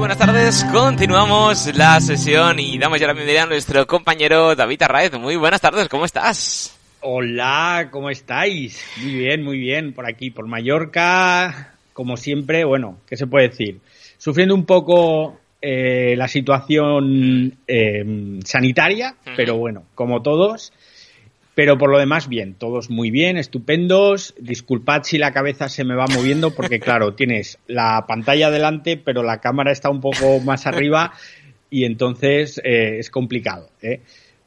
buenas tardes, continuamos la sesión y damos ya la bienvenida a nuestro compañero David Arraez. Muy buenas tardes, ¿cómo estás? Hola, ¿cómo estáis? Muy bien, muy bien, por aquí, por Mallorca, como siempre, bueno, ¿qué se puede decir? Sufriendo un poco eh, la situación eh, sanitaria, pero bueno, como todos. Pero por lo demás, bien, todos muy bien, estupendos. Disculpad si la cabeza se me va moviendo, porque claro, tienes la pantalla delante, pero la cámara está un poco más arriba y entonces eh, es complicado. ¿eh?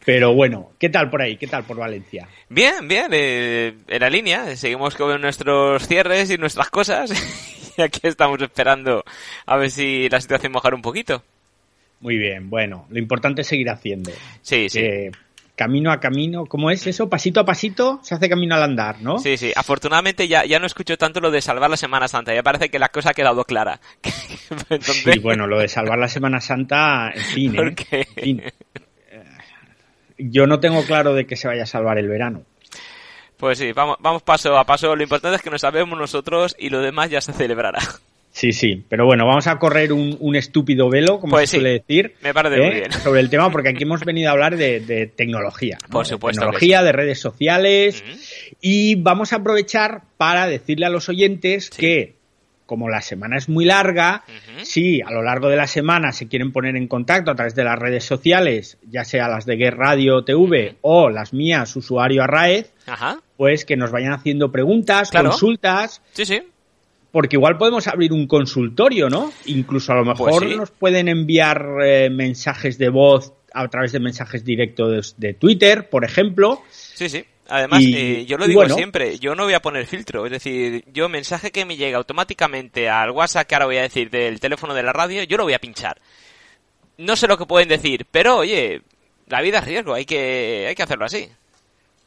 Pero bueno, ¿qué tal por ahí? ¿Qué tal por Valencia? Bien, bien, eh, en la línea. Seguimos con nuestros cierres y nuestras cosas. y aquí estamos esperando a ver si la situación mejora un poquito. Muy bien, bueno, lo importante es seguir haciendo. Sí, sí. Eh, camino a camino, ¿cómo es eso? Pasito a pasito se hace camino al andar, ¿no? Sí, sí. Afortunadamente ya, ya no escucho tanto lo de salvar la Semana Santa. Ya parece que la cosa ha quedado clara. Entonces... Sí, bueno, lo de salvar la Semana Santa, en fin, ¿eh? Yo no tengo claro de que se vaya a salvar el verano. Pues sí, vamos, vamos paso a paso. Lo importante es que nos sabemos nosotros y lo demás ya se celebrará. Sí, sí, pero bueno, vamos a correr un, un estúpido velo, como Pues se sí, suele decir, me parece ¿eh? muy bien. sobre el tema, porque aquí hemos venido a hablar de, de tecnología. ¿no? Por De supuesto que Tecnología, sí. de redes sociales, y vamos a aprovechar para decirle a los oyentes Sí. que, como la semana es muy larga, si a lo largo de la semana se quieren poner en contacto a través de las redes sociales, ya sea las de Guer Radio TV o las mías, usuario Arraez, Ajá. pues que nos vayan haciendo preguntas, Claro. consultas, Sí, sí. Porque igual podemos abrir un consultorio, ¿no? Incluso a lo mejor Pues sí. nos pueden enviar eh, mensajes de voz a través de mensajes directos de Twitter, por ejemplo. Sí, sí. Además, Y- eh, yo lo digo bueno. siempre, yo no voy a poner filtro. Es decir, yo mensaje que me llega automáticamente al WhatsApp, que ahora voy a decir, del teléfono de la radio, yo lo voy a pinchar. No sé lo que pueden decir, pero oye, la vida es riesgo, hay que, hay que hacerlo así.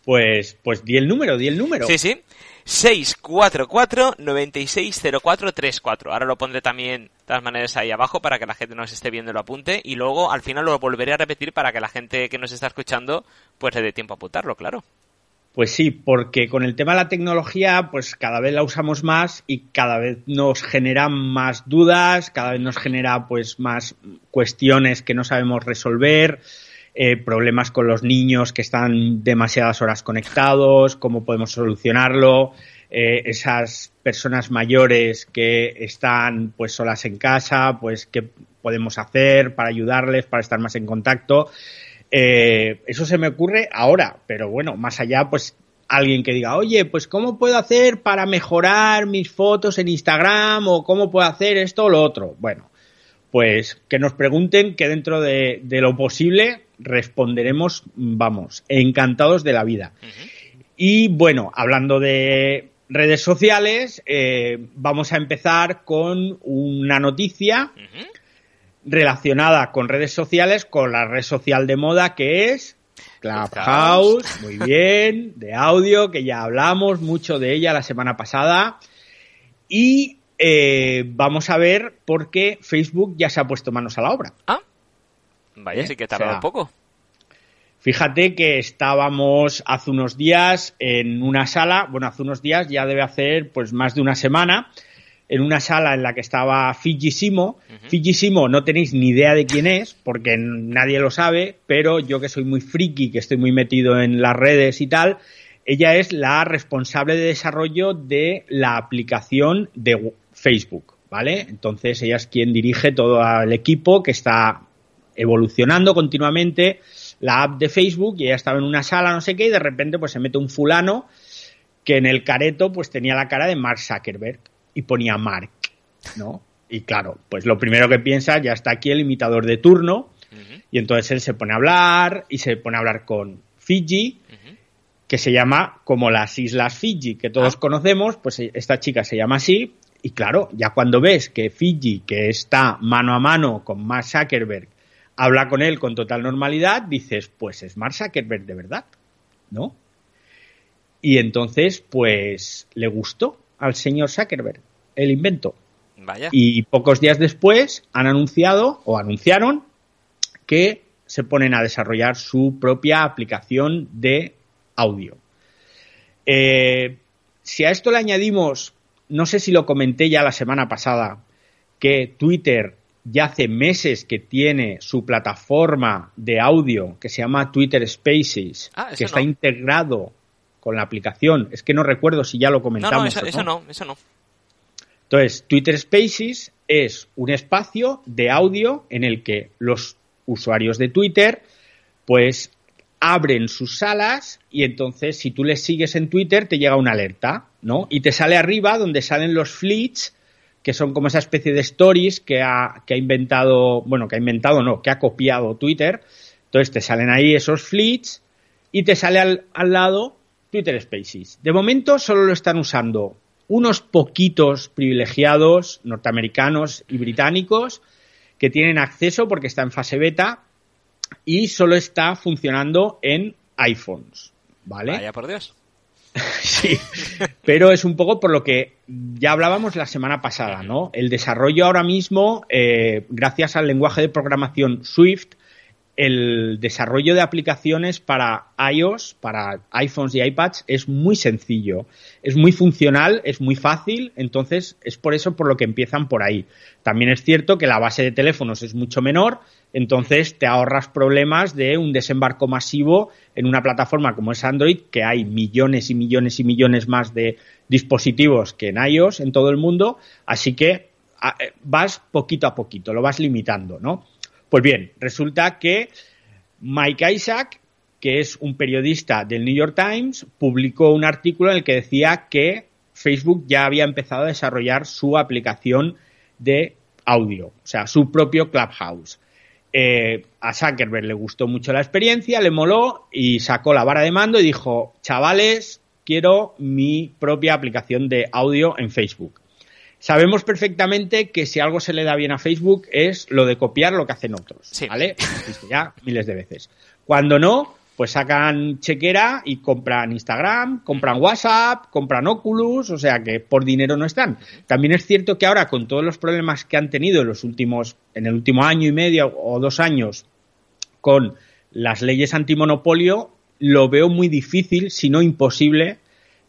Pues, pues di el número, di el número. Sí, sí. 644-960434. Ahora lo pondré también, de todas maneras, ahí abajo para que la gente nos esté viendo lo apunte. Y luego, al final, lo volveré a repetir para que la gente que nos está escuchando, pues le dé tiempo a apuntarlo, claro. Pues sí, porque con el tema de la tecnología, pues cada vez la usamos más y cada vez nos genera más dudas, cada vez nos genera pues más cuestiones que no sabemos resolver, eh, problemas con los niños que están demasiadas horas conectados, cómo podemos solucionarlo, eh, esas personas mayores que están pues solas en casa, pues qué podemos hacer para ayudarles, para estar más en contacto. Eh, eso se me ocurre ahora, pero bueno, más allá, pues alguien que diga, oye, pues ¿cómo puedo hacer para mejorar mis fotos en Instagram? o cómo puedo hacer esto o lo otro. Bueno, pues que nos pregunten que dentro de, de lo posible responderemos, vamos, encantados de la vida. Y bueno, hablando de redes sociales, eh, vamos a empezar con una noticia relacionada con redes sociales, con la red social de moda que es Clubhouse, muy bien, de audio, que ya hablamos mucho de ella la semana pasada. Y eh, vamos a ver por qué Facebook ya se ha puesto manos a la obra. Ah, vaya, ¿Eh? sí que O tardó sea, un poco. Fíjate que estábamos hace unos días en una sala, bueno, hace unos días ya debe hacer pues más de una semana, en una sala en la que estaba Fiji Simo. Fiji Simo no tenéis ni idea de quién es, porque nadie lo sabe, pero yo que soy muy friki, que estoy muy metido en las redes y tal, ella es la responsable de desarrollo de la aplicación de Facebook, ¿vale? Entonces ella es quien dirige todo el equipo que está evolucionando continuamente la app de Facebook y ella estaba en una sala, no sé qué, y de repente pues se mete un fulano que en el careto pues tenía la cara de Mark Zuckerberg y ponía Mark, ¿no? Y claro, pues lo primero que piensa, ya está aquí el imitador de turno, y entonces él se pone a hablar y se pone a hablar con Fiji, que se llama como las Islas Fiji, que todos Ah. conocemos, pues esta chica se llama así, y claro, ya cuando ves que Fiji, que está mano a mano con Mark Zuckerberg, habla con él con total normalidad, dices, pues es Mark Zuckerberg de verdad, ¿no? Y entonces, pues le gustó al señor Zuckerberg el invento. Vaya. Y pocos días después han anunciado o anunciaron que se ponen a desarrollar su propia aplicación de audio. Eh, si a esto le añadimos, no sé si lo comenté ya la semana pasada, que Twitter ya hace meses que tiene su plataforma de audio que se llama Twitter Spaces, Ah, eso que está no. integrado con la aplicación. Es que no recuerdo si ya lo No, comentamos. no, eso, o eso no, eso no. Entonces, Twitter Spaces es un espacio de audio en el que los usuarios de Twitter, pues, abren sus salas y entonces si tú les sigues en Twitter te llega una alerta, ¿no? Y te sale arriba donde salen los fleets, que son como esa especie de stories que ha, que ha inventado, bueno, que ha inventado, no, que ha copiado Twitter. Entonces te salen ahí esos fleets y te sale al, al lado Twitter Spaces. De momento solo lo están usando unos poquitos privilegiados norteamericanos y británicos que tienen acceso porque está en fase beta y solo está funcionando en iPhones, ¿vale? Vaya por Dios. Sí, pero es un poco por lo que ya hablábamos la semana pasada, ¿no? El desarrollo ahora mismo, eh, gracias al lenguaje de programación Swift, el desarrollo de aplicaciones para iOS, para iPhones y iPads es muy sencillo, es muy funcional, es muy fácil, entonces es por eso por lo que empiezan por ahí. También es cierto que la base de teléfonos es mucho menor, entonces te ahorras problemas de un desembarco masivo en una plataforma como es Android, que hay millones y millones y millones más de dispositivos que en iOS en todo el mundo, así que a- eh, vas poquito a poquito, lo vas limitando, ¿no? Pues bien, resulta que Mike Isaac, que es un periodista del New York Times, publicó un artículo en el que decía que Facebook ya había empezado a desarrollar su aplicación de audio, o sea, su propio Clubhouse. Eh, a Zuckerberg le gustó mucho la experiencia, le moló y sacó la vara de mando y dijo, chavales, quiero mi propia aplicación de audio en Facebook. Sabemos perfectamente que si algo se le da bien a Facebook es lo de copiar lo que hacen otros, Sí. ¿vale? Ya miles de veces. Cuando no, pues sacan chequera y compran Instagram, compran WhatsApp, compran Oculus, o sea que por dinero no están. También es cierto que ahora con todos los problemas que han tenido en los últimos, en el último año y medio o dos años con las leyes antimonopolio, lo veo muy difícil, si no imposible,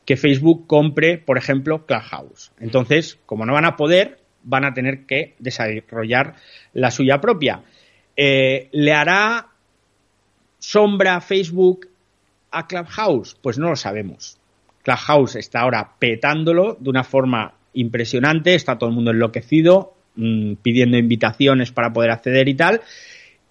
que Facebook compre, por ejemplo, Clubhouse. Entonces, como no van a poder, van a tener que desarrollar la suya propia. Eh, ¿Le hará sombra Facebook a Clubhouse? Pues no lo sabemos. Clubhouse está ahora petándolo de una forma impresionante, está todo el mundo enloquecido, mmm, pidiendo invitaciones para poder acceder y tal.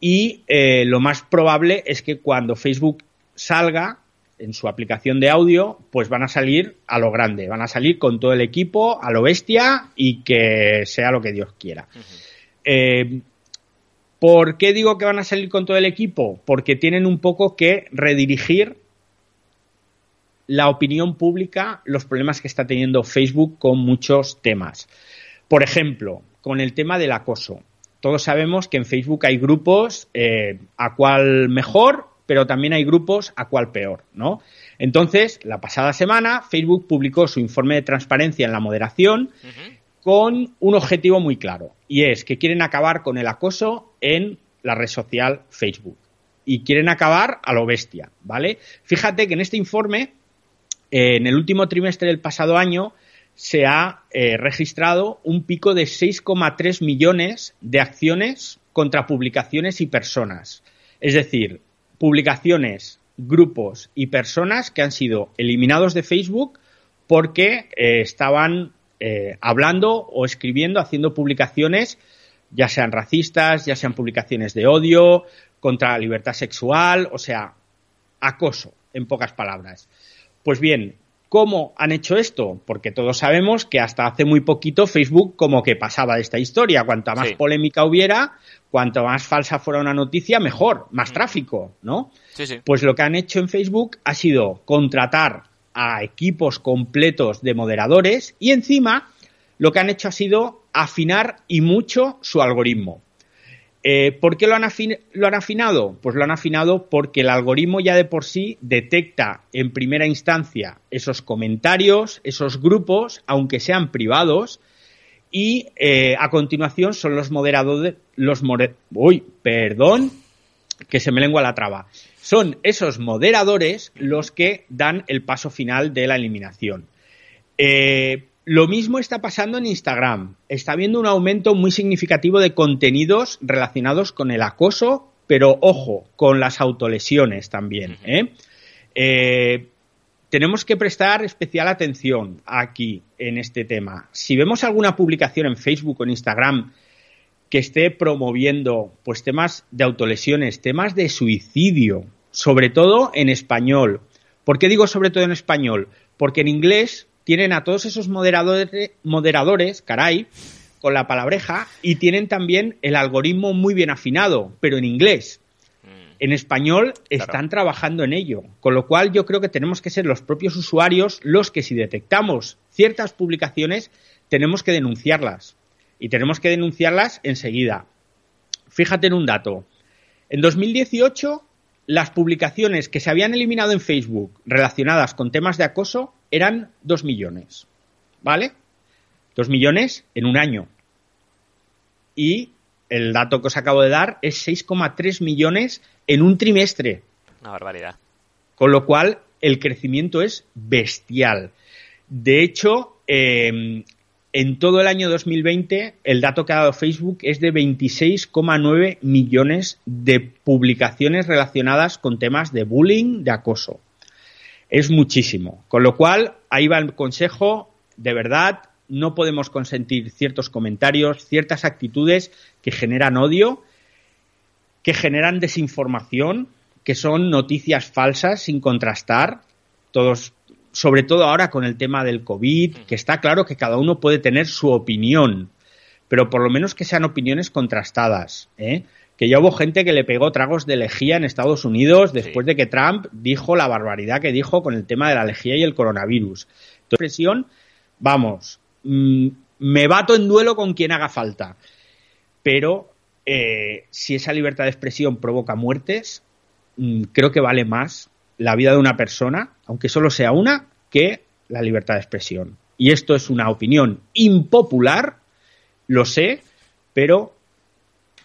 Y eh, lo más probable es que cuando Facebook salga en su aplicación de audio, pues van a salir a lo grande, van a salir con todo el equipo, a lo bestia y que sea lo que Dios quiera. Uh -huh. eh, ¿Por qué digo que van a salir con todo el equipo? Porque tienen un poco que redirigir la opinión pública, los problemas que está teniendo Facebook con muchos temas. Por ejemplo, con el tema del acoso. Todos sabemos que en Facebook hay grupos eh, a cual mejor, pero también hay grupos a cual peor, ¿no? Entonces, la pasada semana, Facebook publicó su informe de transparencia en la moderación uh -huh. con un objetivo muy claro, y es que quieren acabar con el acoso en la red social Facebook. Y quieren acabar a lo bestia, ¿vale? Fíjate que en este informe, eh, en el último trimestre del pasado año, se ha eh, registrado un pico de 6,3 millones de acciones contra publicaciones y personas. Es decir, publicaciones, grupos y personas que han sido eliminados de Facebook porque eh, estaban eh, hablando o escribiendo, haciendo publicaciones, ya sean racistas, ya sean publicaciones de odio, contra la libertad sexual, o sea, acoso, en pocas palabras. Pues bien, ¿Cómo han hecho esto? Porque todos sabemos que hasta hace muy poquito Facebook como que pasaba de esta historia. Cuanta más sí. polémica hubiera, cuanto más falsa fuera una noticia, mejor, más tráfico, ¿no? Sí, sí. Pues lo que han hecho en Facebook ha sido contratar a equipos completos de moderadores y encima lo que han hecho ha sido afinar y mucho su algoritmo. Eh, ¿Por qué lo han, lo han, afinado? Pues lo han afinado porque el algoritmo ya de por sí detecta en primera instancia esos comentarios, esos grupos, aunque sean privados, y eh, a continuación son los moderadores, los uy, perdón, que se me lengua la traba. Son esos moderadores los que dan el paso final de la eliminación. Eh, Lo mismo está pasando en Instagram. Está habiendo un aumento muy significativo de contenidos relacionados con el acoso, pero ojo, con las autolesiones también. ¿eh? Eh, tenemos que prestar especial atención aquí en este tema. Si vemos alguna publicación en Facebook o en Instagram que esté promoviendo pues temas de autolesiones, temas de suicidio, sobre todo en español. ¿Por qué digo sobre todo en español? Porque en inglés tienen a todos esos moderadores, moderadores, caray, con la palabreja y tienen también el algoritmo muy bien afinado, pero en inglés. Mm. En español están trabajando en ello, con lo cual yo creo que tenemos que ser los propios usuarios los que si detectamos ciertas publicaciones tenemos que denunciarlas y tenemos que denunciarlas enseguida. Fíjate en un dato. En 2018 las publicaciones que se habían eliminado en Facebook relacionadas con temas de acoso eran 2 millones. ¿Vale? 2 millones en un año. Y el dato que os acabo de dar es 6,3 millones en un trimestre. Una barbaridad. Con lo cual, el crecimiento es bestial. De hecho, eh, en todo el año 2020, el dato que ha dado Facebook es de 26,9 millones de publicaciones relacionadas con temas de bullying, de acoso. Es muchísimo. Con lo cual, ahí va el consejo, de verdad, no podemos consentir ciertos comentarios, ciertas actitudes que generan odio, que generan desinformación, que son noticias falsas sin contrastar. Todos sobre todo ahora con el tema del COVID, que está claro que cada uno puede tener su opinión, pero por lo menos que sean opiniones contrastadas. ¿eh? Que ya hubo gente que le pegó tragos de lejía en Estados Unidos después de que Trump dijo la barbaridad que dijo con el tema de la lejía y el coronavirus. Entonces, vamos, mm, me bato en duelo con quien haga falta. Pero eh, si esa libertad de expresión provoca muertes, mm, creo que vale más la vida de una persona, aunque solo sea una, que la libertad de expresión. Y esto es una opinión impopular, lo sé, pero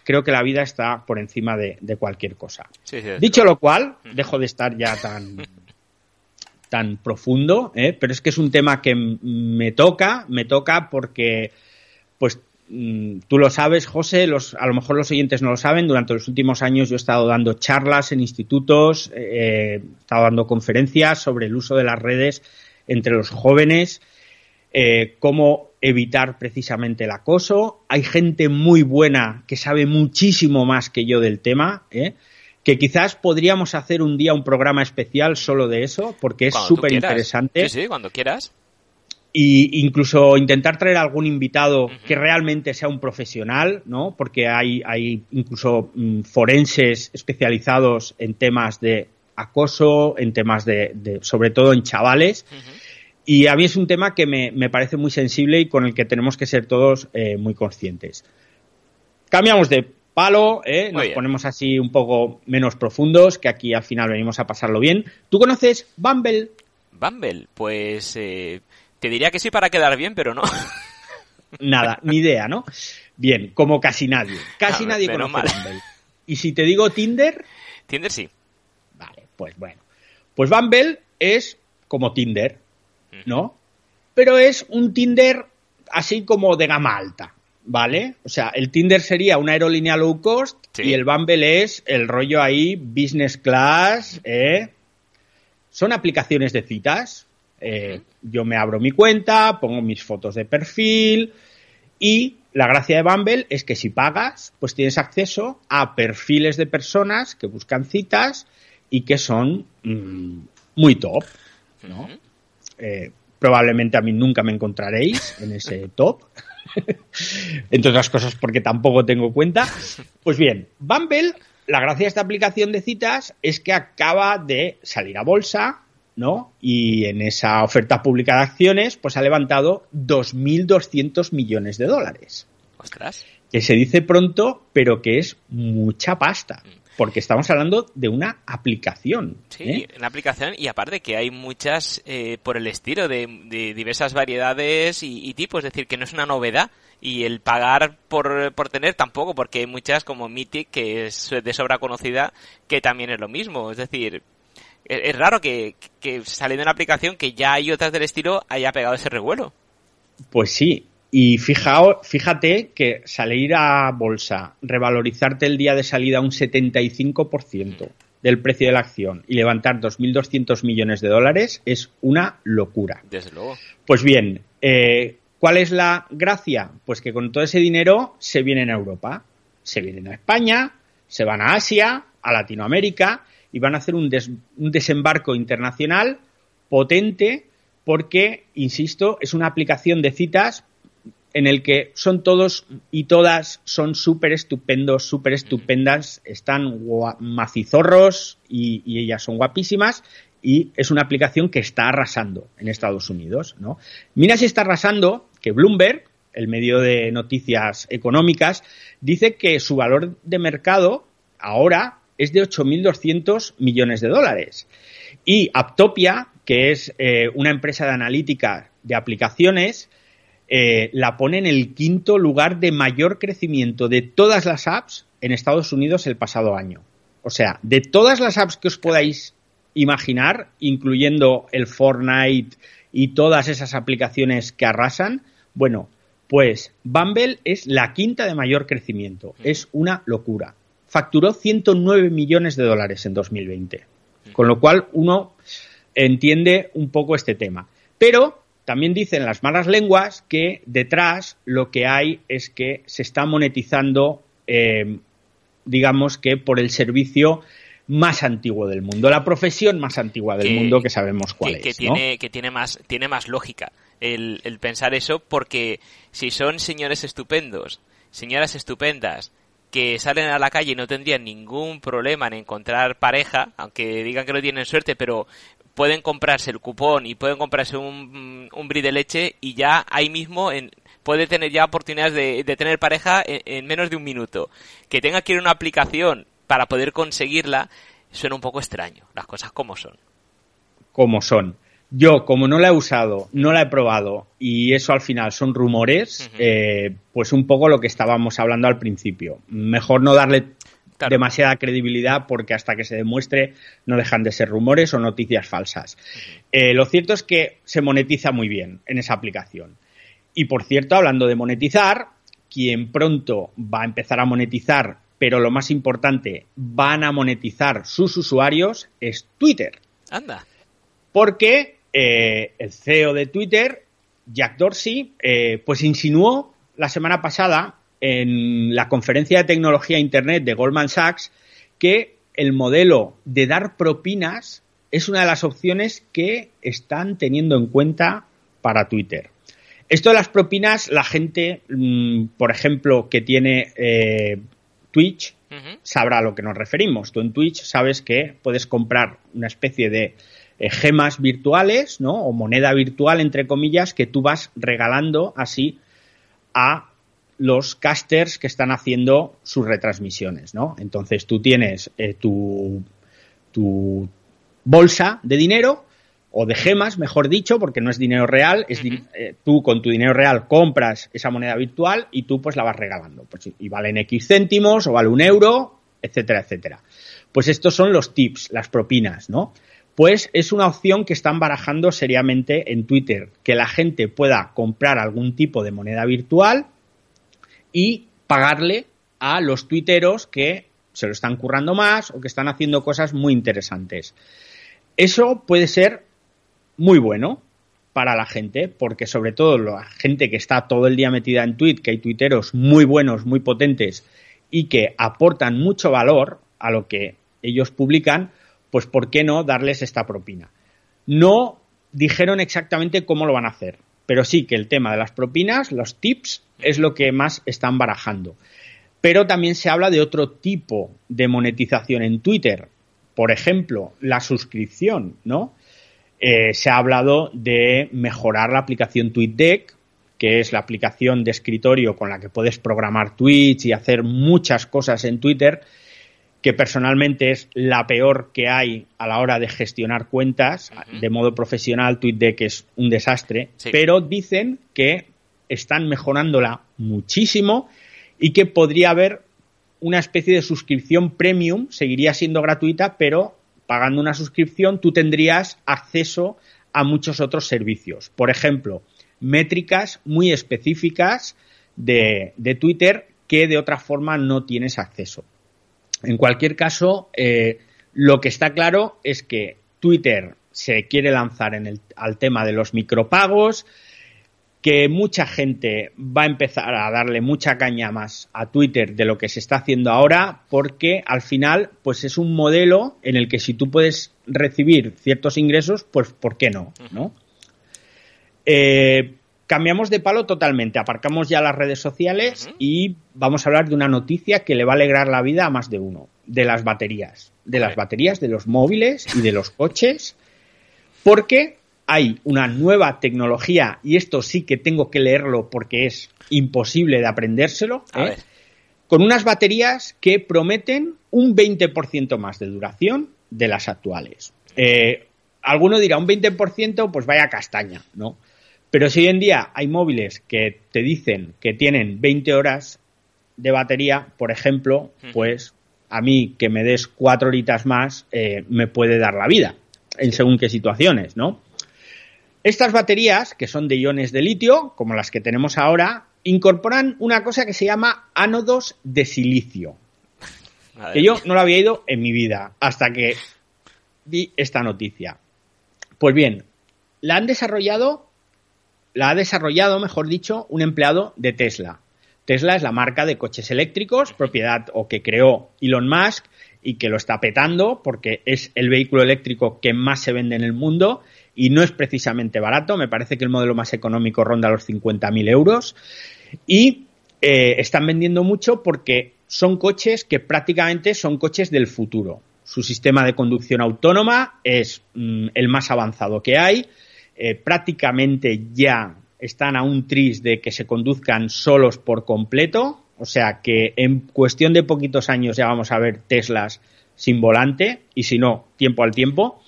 creo que la vida está por encima de, cualquier cosa. Dicho lo cual, dejo de estar ya tan, tan profundo, ¿eh? pero es que es un tema que me toca, me toca porque pues Mm, tú lo sabes, José, los, a lo mejor los oyentes no lo saben, durante los últimos años yo he estado dando charlas en institutos, eh, he estado dando conferencias sobre el uso de las redes entre los jóvenes, eh, cómo evitar precisamente el acoso. Hay gente muy buena que sabe muchísimo más que yo del tema, ¿eh? que quizás podríamos hacer un día un programa especial solo de eso, porque es súper interesante. Sí, sí, cuando quieras y incluso intentar traer algún invitado que realmente sea un profesional, ¿no? Porque hay, hay incluso mm, forenses especializados en temas de acoso, en temas de, sobre todo en chavales. Y a mí es un tema que me, me, parece muy sensible y con el que tenemos que ser todos eh, muy conscientes. Cambiamos de palo, ¿eh? nos ponemos así un poco menos profundos, que aquí al final venimos a pasarlo bien. ¿Tú conoces Bumble? Bumble, pues eh, te diría que sí para quedar bien, pero no. Nada, ni idea, ¿no? Bien, como casi nadie. Casi nadie conoce Bumble. ¿Y si te digo Tinder? Tinder sí. Vale, pues bueno. Pues Bumble es como Tinder, ¿no? Pero es un Tinder así como de gama alta, ¿vale? O sea, el Tinder sería una aerolínea low cost y el Bumble es el rollo ahí business class, ¿eh? Son aplicaciones de citas, eh, yo me abro mi cuenta, pongo mis fotos de perfil y la gracia de Bumble es que si pagas, pues tienes acceso a perfiles de personas que buscan citas y que son mm, muy top, ¿no? Eh, probablemente a mí nunca me encontraréis en ese top. Entre otras cosas porque tampoco tengo cuenta. Pues bien, Bumble, la gracia de esta aplicación de citas es que acaba de salir a bolsa, ¿no? Y en esa oferta pública de acciones, pues ha levantado 2.200 millones de dólares. Ostras. Que se dice pronto, pero que es mucha pasta. Porque estamos hablando de una aplicación. Sí, ¿eh? una aplicación y aparte que hay muchas eh, por el estilo de, diversas variedades y, tipos, es decir, que no es una novedad y el pagar por, por tener tampoco, porque hay muchas como Mythic que es de sobra conocida que también es lo mismo, es decir, es, raro que, que saliendo una aplicación que ya hay otras del estilo haya pegado ese revuelo. Pues sí, y fijao, fíjate que salir a bolsa, revalorizarte el día de salida un 75% del precio de la acción y levantar 2.200 millones de dólares es una locura. Desde luego. Pues bien, eh, ¿cuál es la gracia? Pues que con todo ese dinero se vienen a Europa, se vienen a España, se van a Asia, a Latinoamérica y van a hacer un, un desembarco internacional potente porque, insisto, es una aplicación de citas en el que son todos y todas son súper estupendos, súper estupendas, están macizorros y, y, ellas son guapísimas y es una aplicación que está arrasando en Estados Unidos, ¿no? Mira si está arrasando que Bloomberg, el medio de noticias económicas, dice que su valor de mercado ahora es de 8.200 millones de dólares. Y Aptopia, que es eh, una empresa de analítica de aplicaciones, eh, la pone en el quinto lugar de mayor crecimiento de todas las apps en Estados Unidos el pasado año. O sea, de todas las apps que os podáis imaginar, incluyendo el Fortnite y todas esas aplicaciones que arrasan, bueno, pues Bumble es la quinta de mayor crecimiento. Es una locura. Facturó 109 millones de dólares en 2020. Con lo cual uno entiende un poco este tema. Pero también dicen las malas lenguas que detrás lo que hay es que se está monetizando, eh, digamos que por el servicio más antiguo del mundo, la profesión más antigua del mundo que sabemos cuál que, es. tiene, que tiene más, tiene más lógica el, el pensar eso, porque si son señores estupendos, señoras estupendas, que salen a la calle y no tendrían ningún problema en encontrar pareja, aunque digan que no tienen suerte, pero pueden comprarse el cupón y pueden comprarse un, un de leche y ya ahí mismo en, puede tener ya oportunidades de, tener pareja en, menos de un minuto. Que tenga que ir a una aplicación para poder conseguirla suena un poco extraño, las cosas como son. Como son. Yo, como no la he usado, no la he probado y eso al final son rumores, eh, pues un poco lo que estábamos hablando al principio. Mejor no darle demasiada credibilidad porque hasta que se demuestre no dejan de ser rumores o noticias falsas. Eh, lo cierto es que se monetiza muy bien en esa aplicación. Y por cierto, hablando de monetizar, quien pronto va a empezar a monetizar, pero lo más importante, van a monetizar sus usuarios, es Twitter. Anda. Porque eh, el CEO de Twitter, Jack Dorsey, eh, pues insinuó la semana pasada en la conferencia de tecnología Internet de Goldman Sachs que el modelo de dar propinas es una de las opciones que están teniendo en cuenta para Twitter. Esto de las propinas, la gente, mm, por ejemplo, que tiene eh, Twitch, sabrá a lo que nos referimos. Tú en Twitch sabes que puedes comprar una especie de eh, gemas virtuales, ¿no? O moneda virtual, entre comillas, que tú vas regalando así a los casters que están haciendo sus retransmisiones, ¿no? Entonces tú tienes eh, tu, tu bolsa de dinero o de gemas, mejor dicho, porque no es dinero real, es eh, tú con tu dinero real compras esa moneda virtual y tú pues la vas regalando. Pues, y valen X céntimos o vale un euro, etcétera, etcétera. Pues estos son los tips, las propinas, ¿no? Pues es una opción que están barajando seriamente en Twitter, que la gente pueda comprar algún tipo de moneda virtual y pagarle a los tuiteros que se lo están currando más o que están haciendo cosas muy interesantes. Eso puede ser muy bueno para la gente, porque sobre todo la gente que está todo el día metida en Twitter, que hay tuiteros muy buenos, muy potentes y que aportan mucho valor a lo que ellos publican, pues ¿por qué no darles esta propina? No dijeron exactamente cómo lo van a hacer, pero sí que el tema de las propinas, los tips, es lo que más están barajando. Pero también se habla de otro tipo de monetización en Twitter. Por ejemplo, la suscripción, ¿no? Eh, se ha hablado de mejorar la aplicación TweetDeck, que es la aplicación de escritorio con la que puedes programar tweets y hacer muchas cosas en Twitter, que personalmente es la peor que hay a la hora de gestionar cuentas de modo profesional. TweetDeck es un desastre, pero dicen que están mejorándola muchísimo y que podría haber una especie de suscripción premium, seguiría siendo gratuita, pero pagando una suscripción tú tendrías acceso a muchos otros servicios. Por ejemplo, métricas muy específicas de, Twitter que de otra forma no tienes acceso. En cualquier caso, eh, lo que está claro es que Twitter se quiere lanzar en el, al tema de los micropagos, que mucha gente va a empezar a darle mucha caña más a Twitter de lo que se está haciendo ahora, porque al final, pues es un modelo en el que si tú puedes recibir ciertos ingresos, pues ¿por qué no? ¿no? Eh, cambiamos de palo totalmente, aparcamos ya las redes sociales y vamos a hablar de una noticia que le va a alegrar la vida a más de uno, de las baterías, de las baterías de los móviles y de los coches, porque hay una nueva tecnología, y esto sí que tengo que leerlo porque es imposible de aprendérselo, ¿eh? con unas baterías que prometen un 20% más de duración de las actuales. Eh, alguno dirá un 20%, pues vaya castaña, ¿no? Pero si hoy en día hay móviles que te dicen que tienen 20 horas de batería, por ejemplo, pues a mí que me des cuatro horitas más eh, me puede dar la vida en según qué situaciones, ¿no? Estas baterías, que son de iones de litio, como las que tenemos ahora, incorporan una cosa que se llama ánodos de silicio. Que yo no lo había ido en mi vida hasta que vi esta noticia. Pues bien, la han desarrollado, la ha desarrollado, mejor dicho, un empleado de Tesla. Tesla es la marca de coches eléctricos, propiedad o que creó Elon Musk y que lo está petando porque es el vehículo eléctrico que más se vende en el mundo y no es precisamente barato. Me parece que el modelo más económico ronda los 50.000 euros. Y eh, están vendiendo mucho porque son coches que prácticamente son coches del futuro. Su sistema de conducción autónoma es mm, el más avanzado que hay. Eh, prácticamente ya están a un tris de que se conduzcan solos por completo. O sea que en cuestión de poquitos años ya vamos a ver Teslas sin volante y si no, tiempo al tiempo.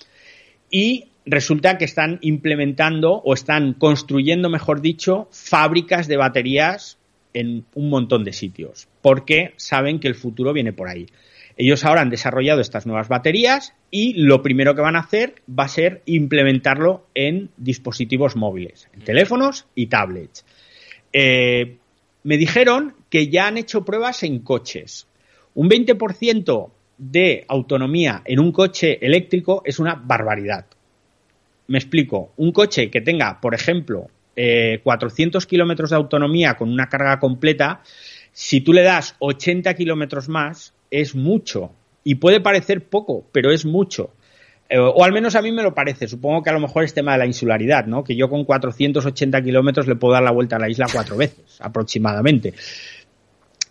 Y resulta que están implementando o están construyendo, mejor dicho, fábricas de baterías en un montón de sitios, porque saben que el futuro viene por ahí. Ellos ahora han desarrollado estas nuevas baterías y lo primero que van a hacer va a ser implementarlo en dispositivos móviles, en teléfonos y tablets. Eh, me dijeron que ya han hecho pruebas en coches. Un 20% de autonomía en un coche eléctrico es una barbaridad. Me explico, un coche que tenga, por ejemplo, 400 eh, kilómetros de autonomía con una carga completa, si tú le das 80 kilómetros más, es mucho. Y puede parecer poco, pero es mucho. Eh, o al menos a mí me lo parece. Supongo que a lo mejor es tema de la insularidad, ¿no? Que yo con 480 kilómetros le puedo dar la vuelta a la isla cuatro veces, aproximadamente.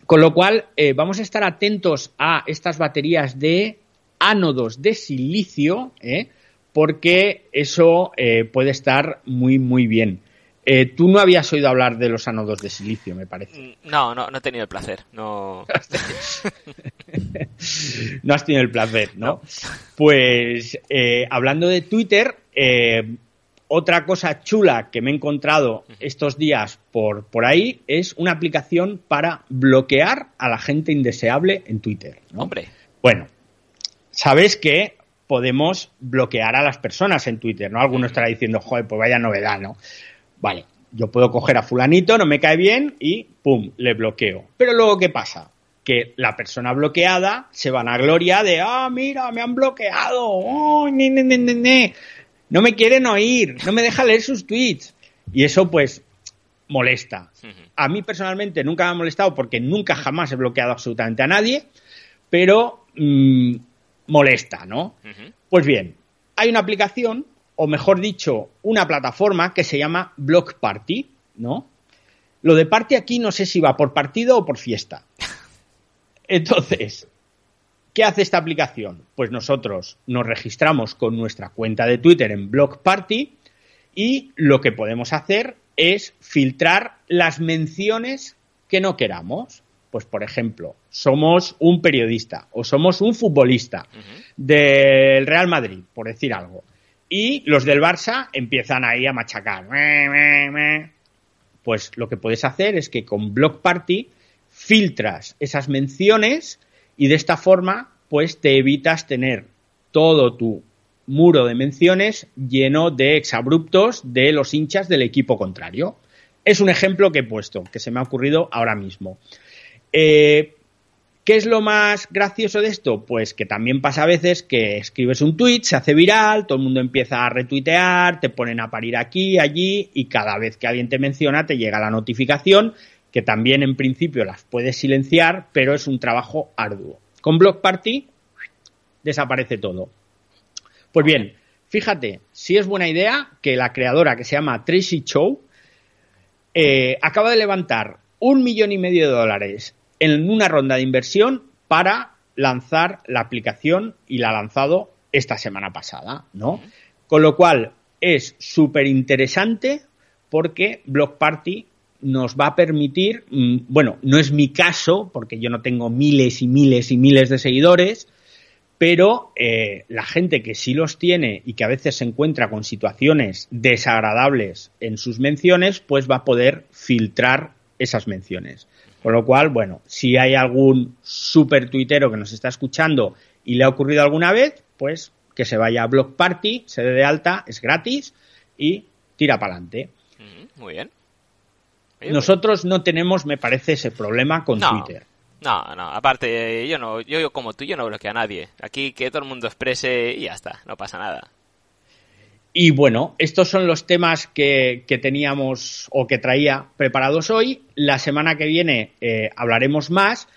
Con lo cual, eh, vamos a estar atentos a estas baterías de ánodos de silicio, ¿eh? porque eso puede estar muy, muy bien. Eh, tú no habías oído hablar de los ánodos de silicio, me parece. Mm, no, no, no he tenido el placer. No, no has tenido el placer, ¿no? Pues eh, hablando de Twitter, otra cosa chula que me he encontrado estos días por, por ahí es una aplicación para bloquear a la gente indeseable en Twitter. Hombre. Bueno, sabes que podemos bloquear a las personas en Twitter, ¿no? Alguno estará diciendo, joder, pues vaya novedad, ¿no? Vale, yo puedo coger a fulanito, no me cae bien y ¡pum! le bloqueo. Pero luego, ¿qué pasa? Que la persona bloqueada se van a gloria de, ah, mira, me han bloqueado, oh, no me quieren oír, no me deja leer sus tweets. Y eso, pues, molesta. A mí personalmente nunca me ha molestado porque nunca jamás he bloqueado absolutamente a nadie, pero mm, molesta, ¿no? Pues bien, hay una aplicación, o mejor dicho, una plataforma que se llama Block Party, ¿no? Lo de party aquí no sé si va por partido o por fiesta. Entonces, ¿qué hace esta aplicación? Pues nosotros nos registramos con nuestra cuenta de Twitter en Block Party y lo que podemos hacer es filtrar las menciones que no queramos. Pues, por ejemplo, somos un periodista o somos un futbolista del Real Madrid, por decir algo, y los del Barça empiezan ahí a machacar. Pues lo que puedes hacer es que con Block Party filtras esas menciones y de esta forma pues te evitas tener todo tu muro de menciones lleno de exabruptos de los hinchas del equipo contrario. Es un ejemplo que he puesto, que se me ha ocurrido ahora mismo. Eh, ¿Qué es lo más gracioso de esto? Pues que también pasa a veces que escribes un tweet, se hace viral, todo el mundo empieza a retuitear, te ponen a parir aquí, allí, y cada vez que alguien te menciona te llega la notificación, que también en principio las puedes silenciar, pero es un trabajo arduo. Con Block Party desaparece todo. Pues bien, fíjate, si es buena idea que la creadora que se llama Tracy Chow eh, acaba de levantar un millón y medio de dólares en una ronda de inversión para lanzar la aplicación y la ha lanzado esta semana pasada, ¿no? Con lo cual es súper interesante porque Block Party nos va a permitir, mm, bueno, no es mi caso, porque yo no tengo miles y miles y miles de seguidores, pero eh, la gente que sí los tiene y que a veces se encuentra con situaciones desagradables en sus menciones, pues va a poder filtrar esas menciones. Con lo cual, bueno, si hay algún super tuitero que nos está escuchando y le ha ocurrido alguna vez, pues que se vaya a Block Party, se dé de alta, es gratis y tira para adelante. Mm, muy bien. Nosotros no tenemos, me parece, ese problema con Twitter. No, no, aparte, yo no, yo como tú, yo no bloqueo a nadie. Aquí que todo el mundo exprese y ya está, no pasa nada. Y bueno, estos son los temas que, teníamos o que traía preparados hoy. La semana que viene eh, hablaremos más.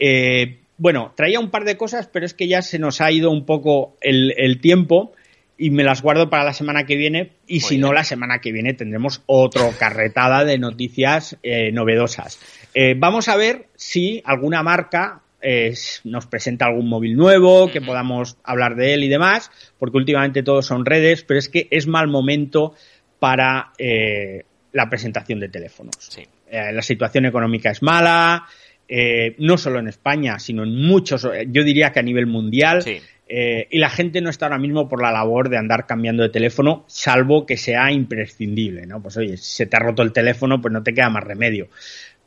Eh, bueno, traía un par de cosas, pero es que ya se nos ha ido un poco el, tiempo y me las guardo para la semana que viene. Y si no, la semana que viene tendremos otra carretada de noticias eh, novedosas. vamos a ver si alguna marca nos presenta algún móvil nuevo, que podamos hablar de él y demás, porque últimamente todos son redes, pero es que es mal momento para eh, la presentación de teléfonos. Eh, la situación económica es mala, eh, no solo en España, sino en muchos, yo diría que a nivel mundial. y la gente no está ahora mismo por la labor de andar cambiando de teléfono, salvo que sea imprescindible, ¿no? Pues oye, si se te ha roto el teléfono, pues no te queda más remedio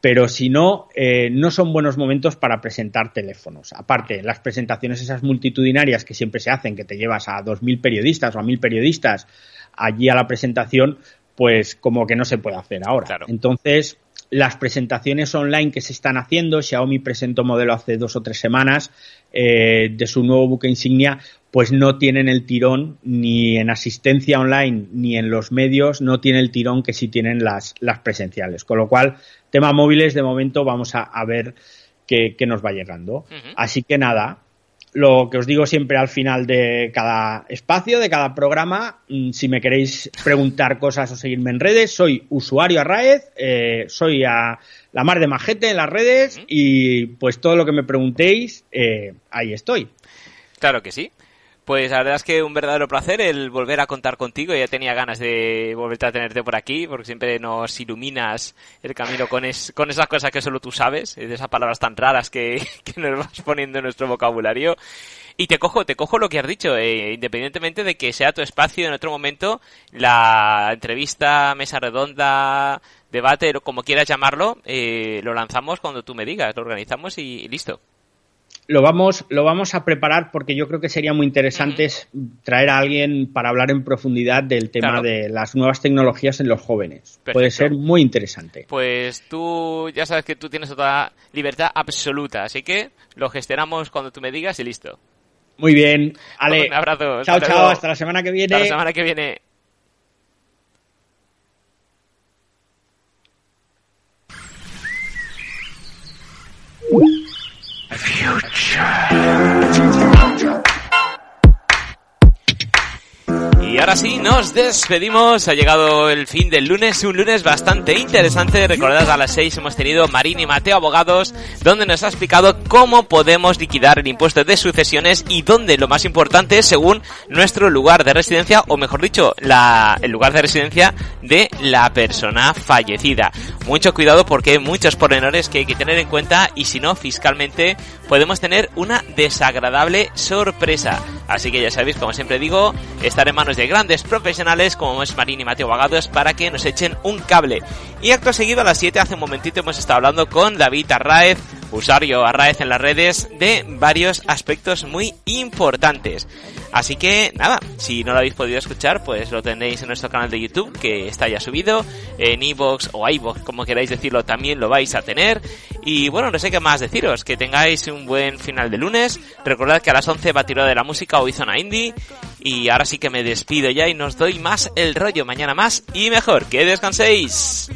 pero si no, eh, no son buenos momentos para presentar teléfonos. Aparte, las presentaciones esas multitudinarias que siempre se hacen, que te llevas a 2.000 periodistas o a 1.000 periodistas allí a la presentación, pues como que no se puede hacer ahora. Entonces, las presentaciones online que se están haciendo, Xiaomi presentó modelo hace dos o tres semanas eh, de su nuevo buque insignia, pues no tienen el tirón ni en asistencia online ni en los medios, no tiene el tirón que sí tienen las, las presenciales. Con lo cual, tema móviles, de momento vamos a, ver qué, nos va llegando. Así que nada, lo que os digo siempre al final de cada espacio, de cada programa, mm, si me queréis preguntar cosas o seguirme en redes, soy usuario Arraez, eh, soy a la mar de majete en las redes y pues todo lo que me preguntéis, eh, ahí estoy. Claro que sí. Pues la verdad es que un verdadero placer el volver a contar contigo. Ya tenía ganas de volverte a tenerte por aquí, porque siempre nos iluminas el camino con, con esas cosas que solo tú sabes, de esas palabras tan raras que, nos vas poniendo en nuestro vocabulario. Y te cojo, te cojo lo que has dicho, eh, independientemente de que sea tu espacio en otro momento, la entrevista, mesa redonda, debate, como quieras llamarlo, eh, lo lanzamos cuando tú me digas, lo organizamos y listo lo vamos, lo vamos a preparar porque yo creo que sería muy interesante traer a alguien para hablar en profundidad del tema de las nuevas tecnologías en los jóvenes. Puede ser muy interesante. Pues tú ya sabes que tú tienes toda libertad absoluta, así que lo gestionamos cuando tú me digas y listo. Muy bien. Ale, un abrazo. Chao, chao. Hasta la semana que viene. Hasta la semana que viene. Future. Future. Y ahora sí, nos despedimos. Ha llegado el fin del lunes, un lunes bastante interesante. Recordad, a las 6 hemos tenido Marín y Mateo Abogados, donde nos ha explicado cómo podemos liquidar el impuesto de sucesiones y dónde, lo más importante, según nuestro lugar de residencia, o mejor dicho, el lugar de residencia de la persona fallecida. Mucho cuidado porque hay muchos pormenores que hay que tener en cuenta y si no, fiscalmente podemos tener una desagradable sorpresa. Así que ya sabéis, como siempre digo, estar en manos de grandes profesionales como es Marín y Mateo Bagados para que nos echen un cable. Y acto seguido a las 7, hace un momentito hemos estado hablando con David Arraez, Usario Arraez en las redes de varios aspectos muy importantes. Así que nada, si no lo habéis podido escuchar, pues lo tenéis en nuestro canal de YouTube, que está ya subido, en iVoox o iVoox, como queráis decirlo, también lo vais a tener. Y bueno, no sé qué más deciros, que tengáis un buen final de lunes. Recordad que a las 11 va a tirar de la música hoy Zona Indie. Y ahora sí que me despido ya y nos doy más el rollo mañana más y mejor. Que descanséis.